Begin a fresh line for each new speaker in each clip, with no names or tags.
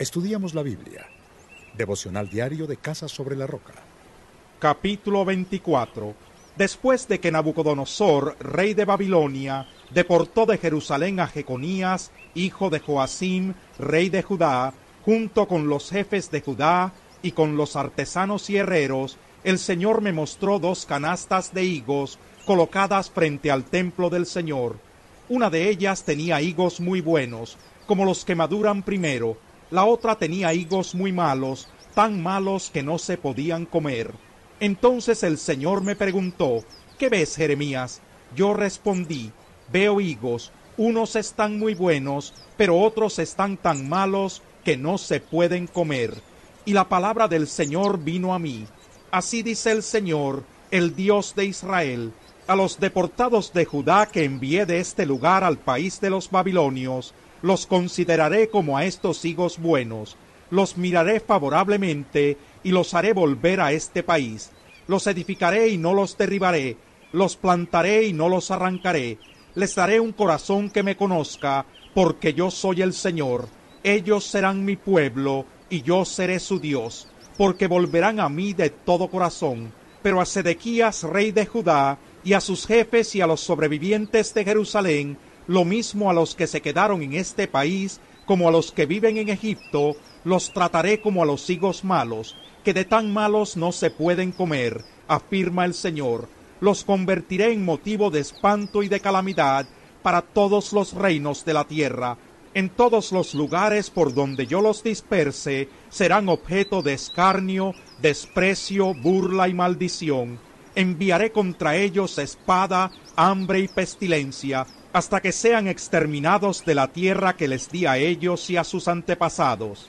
Estudiamos la Biblia. Devocional diario de Casa sobre la Roca.
Capítulo 24. Después de que Nabucodonosor, rey de Babilonia, deportó de Jerusalén a Jeconías, hijo de Joacim, rey de Judá, junto con los jefes de Judá y con los artesanos y herreros, el Señor me mostró dos canastas de higos colocadas frente al templo del Señor. Una de ellas tenía higos muy buenos, como los que maduran primero, la otra tenía higos muy malos, tan malos que no se podían comer. Entonces el Señor me preguntó, ¿qué ves, Jeremías? Yo respondí, veo higos, unos están muy buenos, pero otros están tan malos que no se pueden comer. Y la palabra del Señor vino a mí. Así dice el Señor, el Dios de Israel, a los deportados de Judá que envié de este lugar al país de los babilonios, los consideraré como a estos higos buenos, los miraré favorablemente y los haré volver a este país. Los edificaré y no los derribaré, los plantaré y no los arrancaré. Les daré un corazón que me conozca, porque yo soy el Señor. Ellos serán mi pueblo, y yo seré su Dios porque volverán a mí de todo corazón. Pero a Sedequías, rey de Judá, y a sus jefes y a los sobrevivientes de Jerusalén, lo mismo a los que se quedaron en este país, como a los que viven en Egipto, los trataré como a los higos malos, que de tan malos no se pueden comer, afirma el Señor. Los convertiré en motivo de espanto y de calamidad para todos los reinos de la tierra, en todos los lugares por donde yo los disperse, serán objeto de escarnio, desprecio, burla y maldición. Enviaré contra ellos espada, hambre y pestilencia, hasta que sean exterminados de la tierra que les di a ellos y a sus antepasados.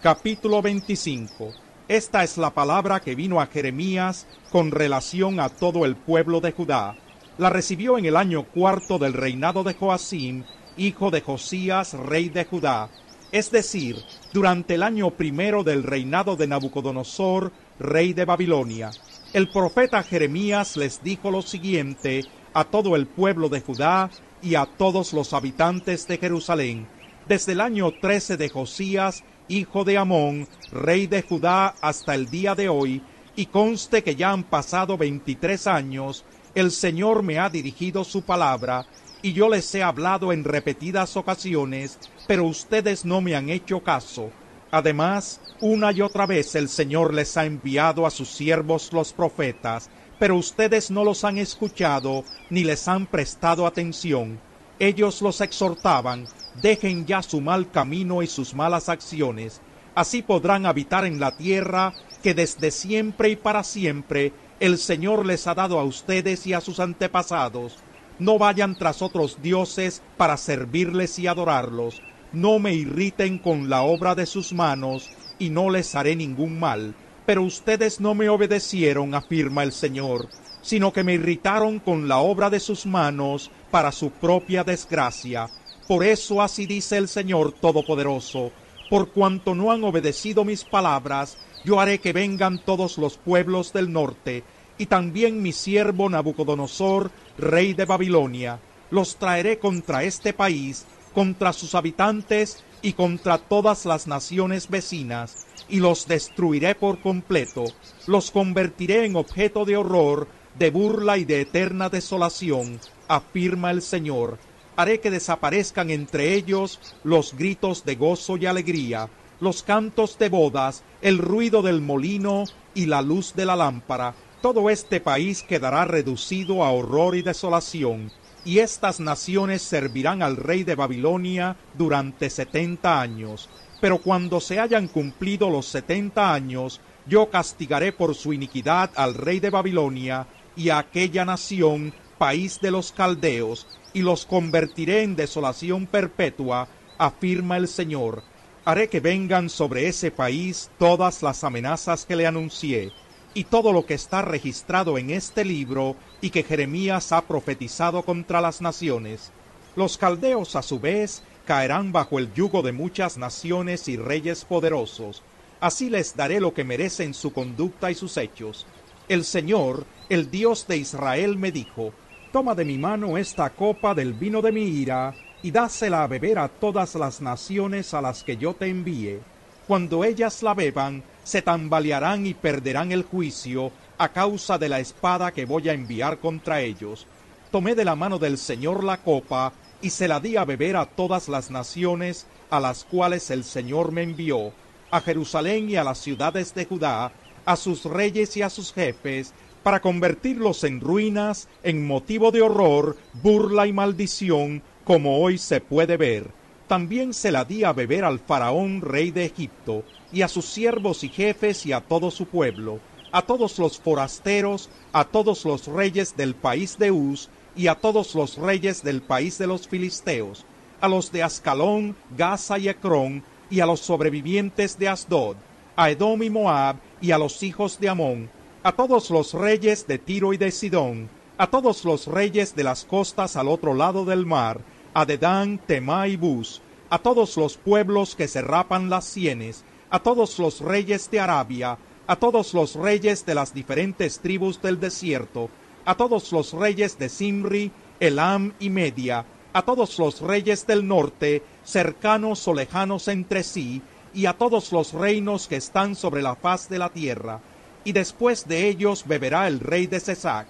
Capítulo 25 Esta es la palabra que vino a Jeremías con relación a todo el pueblo de Judá. La recibió en el año cuarto del reinado de Joacim, hijo de Josías, rey de Judá, es decir, durante el año primero del reinado de Nabucodonosor, rey de Babilonia. El profeta Jeremías les dijo lo siguiente a todo el pueblo de Judá y a todos los habitantes de Jerusalén, desde el año trece de Josías, hijo de Amón, rey de Judá, hasta el día de hoy, y conste que ya han pasado veintitrés años, el Señor me ha dirigido su palabra, y yo les he hablado en repetidas ocasiones, pero ustedes no me han hecho caso. Además, una y otra vez el Señor les ha enviado a sus siervos los profetas, pero ustedes no los han escuchado ni les han prestado atención. Ellos los exhortaban, dejen ya su mal camino y sus malas acciones, así podrán habitar en la tierra que desde siempre y para siempre el Señor les ha dado a ustedes y a sus antepasados no vayan tras otros dioses para servirles y adorarlos. No me irriten con la obra de sus manos, y no les haré ningún mal. Pero ustedes no me obedecieron, afirma el Señor, sino que me irritaron con la obra de sus manos para su propia desgracia. Por eso así dice el Señor Todopoderoso, por cuanto no han obedecido mis palabras, yo haré que vengan todos los pueblos del norte, y también mi siervo Nabucodonosor, rey de Babilonia, los traeré contra este país, contra sus habitantes y contra todas las naciones vecinas, y los destruiré por completo, los convertiré en objeto de horror, de burla y de eterna desolación, afirma el Señor. Haré que desaparezcan entre ellos los gritos de gozo y alegría, los cantos de bodas, el ruido del molino y la luz de la lámpara, todo este país quedará reducido a horror y desolación, y estas naciones servirán al rey de Babilonia durante setenta años. Pero cuando se hayan cumplido los setenta años, yo castigaré por su iniquidad al rey de Babilonia y a aquella nación, país de los caldeos, y los convertiré en desolación perpetua, afirma el Señor. Haré que vengan sobre ese país todas las amenazas que le anuncié y todo lo que está registrado en este libro y que Jeremías ha profetizado contra las naciones. Los caldeos a su vez caerán bajo el yugo de muchas naciones y reyes poderosos. Así les daré lo que merecen su conducta y sus hechos. El Señor, el Dios de Israel, me dijo, Toma de mi mano esta copa del vino de mi ira, y dásela a beber a todas las naciones a las que yo te envíe. Cuando ellas la beban, se tambalearán y perderán el juicio a causa de la espada que voy a enviar contra ellos. Tomé de la mano del Señor la copa y se la di a beber a todas las naciones a las cuales el Señor me envió, a Jerusalén y a las ciudades de Judá, a sus reyes y a sus jefes, para convertirlos en ruinas, en motivo de horror, burla y maldición, como hoy se puede ver. También se la di a beber al faraón rey de Egipto, y a sus siervos y jefes y a todo su pueblo, a todos los forasteros, a todos los reyes del país de Uz, y a todos los reyes del país de los filisteos, a los de Ascalón, Gaza y Ecrón, y a los sobrevivientes de Asdod, a Edom y Moab, y a los hijos de Amón, a todos los reyes de Tiro y de Sidón, a todos los reyes de las costas al otro lado del mar, a Dedán, Temá y Bus, a todos los pueblos que se rapan las sienes, a todos los reyes de Arabia, a todos los reyes de las diferentes tribus del desierto, a todos los reyes de Simri, Elam y Media, a todos los reyes del norte, cercanos o lejanos entre sí, y a todos los reinos que están sobre la faz de la tierra, y después de ellos beberá el rey de Cesac.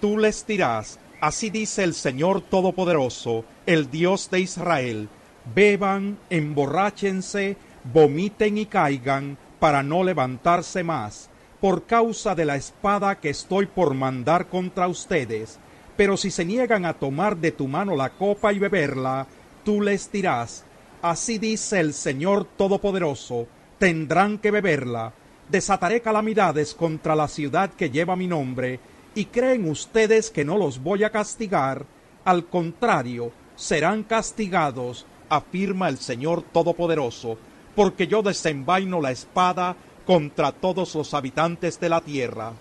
Tú les dirás, así dice el Señor Todopoderoso, el Dios de Israel, beban, emborráchense, vomiten y caigan, para no levantarse más, por causa de la espada que estoy por mandar contra ustedes. Pero si se niegan a tomar de tu mano la copa y beberla, tú les dirás, así dice el Señor Todopoderoso, tendrán que beberla, desataré calamidades contra la ciudad que lleva mi nombre, y creen ustedes que no los voy a castigar, al contrario, serán castigados, afirma el Señor Todopoderoso, porque yo desenvaino la espada contra todos los habitantes de la tierra.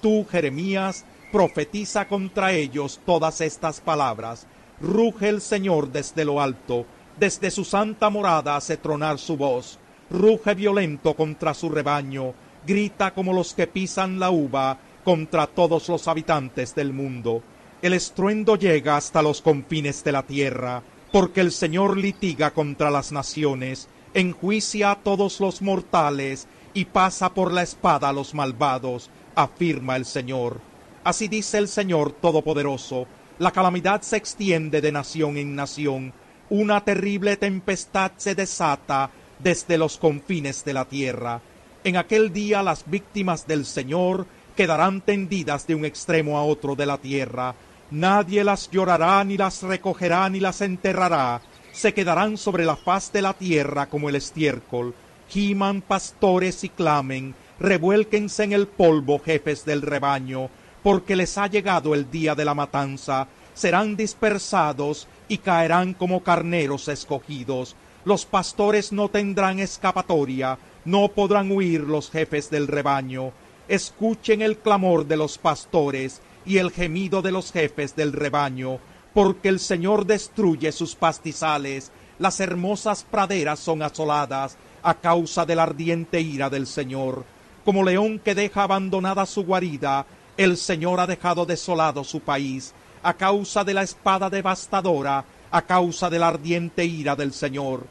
Tú, Jeremías, profetiza contra ellos todas estas palabras. Ruge el Señor desde lo alto, desde su santa morada hace tronar su voz ruge violento contra su rebaño, grita como los que pisan la uva contra todos los habitantes del mundo. El estruendo llega hasta los confines de la tierra, porque el Señor litiga contra las naciones, enjuicia a todos los mortales y pasa por la espada a los malvados, afirma el Señor. Así dice el Señor Todopoderoso, la calamidad se extiende de nación en nación, una terrible tempestad se desata desde los confines de la tierra. En aquel día las víctimas del Señor quedarán tendidas de un extremo a otro de la tierra. Nadie las llorará, ni las recogerá, ni las enterrará. Se quedarán sobre la faz de la tierra como el estiércol. Giman pastores y clamen, revuélquense en el polvo jefes del rebaño, porque les ha llegado el día de la matanza. Serán dispersados y caerán como carneros escogidos los pastores no tendrán escapatoria, no podrán huir los jefes del rebaño. Escuchen el clamor de los pastores y el gemido de los jefes del rebaño, porque el Señor destruye sus pastizales, las hermosas praderas son asoladas a causa de la ardiente ira del Señor. Como león que deja abandonada su guarida, el Señor ha dejado desolado su país, a causa de la espada devastadora, a causa de la ardiente ira del Señor.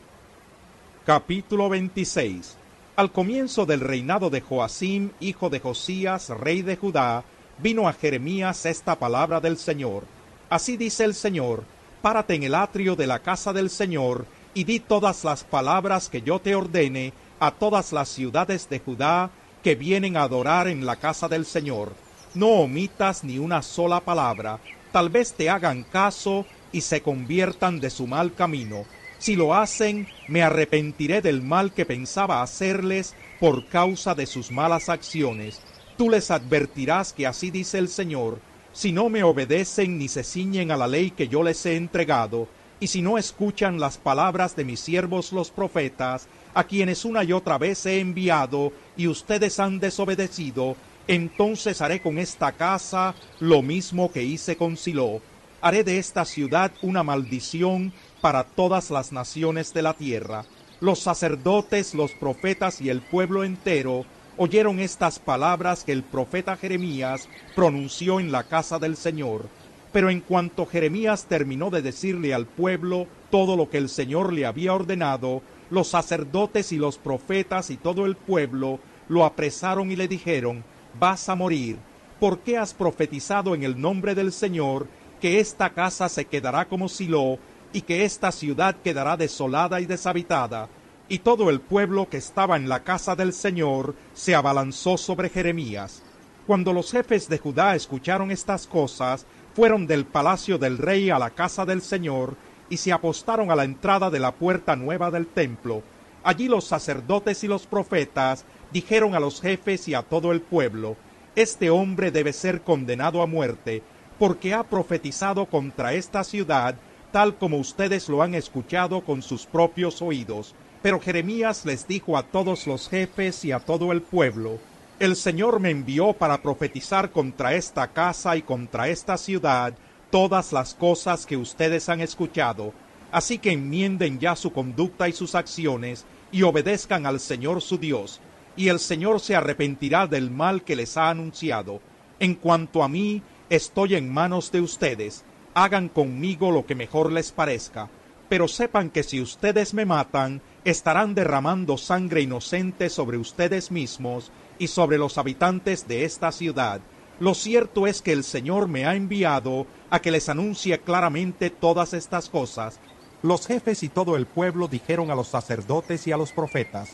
Capítulo 26 Al comienzo del reinado de Joacim, hijo de Josías, rey de Judá, vino a Jeremías esta palabra del Señor. Así dice el Señor, párate en el atrio de la casa del Señor, y di todas las palabras que yo te ordene a todas las ciudades de Judá que vienen a adorar en la casa del Señor. No omitas ni una sola palabra, tal vez te hagan caso y se conviertan de su mal camino si lo hacen, me arrepentiré del mal que pensaba hacerles por causa de sus malas acciones. Tú les advertirás que así dice el Señor, si no me obedecen ni se ciñen a la ley que yo les he entregado, y si no escuchan las palabras de mis siervos los profetas, a quienes una y otra vez he enviado, y ustedes han desobedecido, entonces haré con esta casa lo mismo que hice con Silo. Haré de esta ciudad una maldición para todas las naciones de la tierra. Los sacerdotes, los profetas y el pueblo entero oyeron estas palabras que el profeta Jeremías pronunció en la casa del Señor. Pero en cuanto Jeremías terminó de decirle al pueblo todo lo que el Señor le había ordenado, los sacerdotes y los profetas y todo el pueblo lo apresaron y le dijeron, vas a morir, ¿por qué has profetizado en el nombre del Señor que esta casa se quedará como Silo y que esta ciudad quedará desolada y deshabitada? Y todo el pueblo que estaba en la casa del Señor se abalanzó sobre Jeremías. Cuando los jefes de Judá escucharon estas cosas, fueron del palacio del rey a la casa del Señor y se apostaron a la entrada de la puerta nueva del templo. Allí los sacerdotes y los profetas dijeron a los jefes y a todo el pueblo, Este hombre debe ser condenado a muerte, porque ha profetizado contra esta ciudad, tal como ustedes lo han escuchado con sus propios oídos. Pero Jeremías les dijo a todos los jefes y a todo el pueblo, El Señor me envió para profetizar contra esta casa y contra esta ciudad todas las cosas que ustedes han escuchado, así que enmienden ya su conducta y sus acciones y obedezcan al Señor su Dios, y el Señor se arrepentirá del mal que les ha anunciado. En cuanto a mí, estoy en manos de ustedes, hagan conmigo lo que mejor les parezca, pero sepan que si ustedes me matan, estarán derramando sangre inocente sobre ustedes mismos y sobre los habitantes de esta ciudad. Lo cierto es que el Señor me ha enviado a que les anuncie claramente todas estas cosas. Los jefes y todo el pueblo dijeron a los sacerdotes y a los profetas,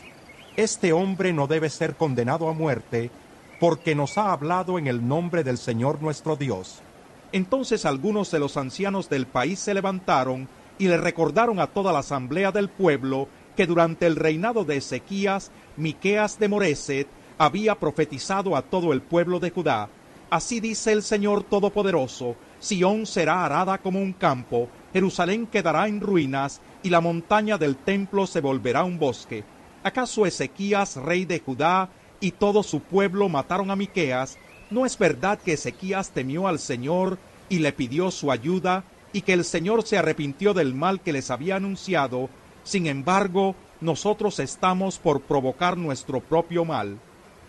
Este hombre no debe ser condenado a muerte, porque nos ha hablado en el nombre del Señor nuestro Dios. Entonces algunos de los ancianos del país se levantaron y le recordaron a toda la asamblea del pueblo que durante el reinado de Ezequías, Miqueas de Moreset había profetizado a todo el pueblo de Judá. Así dice el Señor Todopoderoso, Sión será arada como un campo, Jerusalén quedará en ruinas, y la montaña del templo se volverá un bosque. ¿Acaso Ezequías, rey de Judá, y todo su pueblo mataron a Miqueas? ¿No es verdad que Ezequías temió al Señor y le pidió su ayuda, y que el Señor se arrepintió del mal que les había anunciado? Sin embargo, nosotros estamos por provocar nuestro propio mal.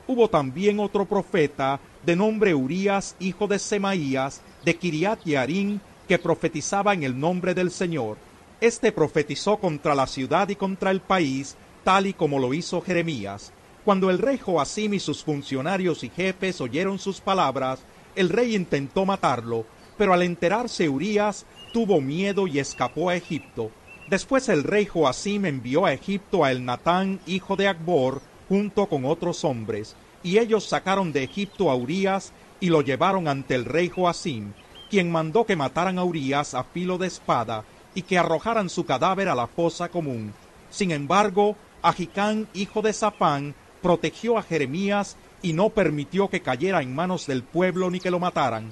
Hubo también otro profeta, de nombre Urías, hijo de Semaías, de Kiriat Yarim, que profetizaba en el nombre del Señor. Este profetizó contra la ciudad y contra el país, tal y como lo hizo Jeremías. Cuando el rey Joacim y sus funcionarios y jefes oyeron sus palabras, el rey intentó matarlo, pero al enterarse Urías tuvo miedo y escapó a Egipto. Después el rey Joacim envió a Egipto a Elnatán, hijo de Akbor, junto con otros hombres, y ellos sacaron de Egipto a Urías y lo llevaron ante el rey Joacim, quien mandó que mataran a Urías a filo de espada y que arrojaran su cadáver a la fosa común. Sin embargo, Agicán, hijo de Safán, protegió a Jeremías y no permitió que cayera en manos del pueblo ni que lo mataran.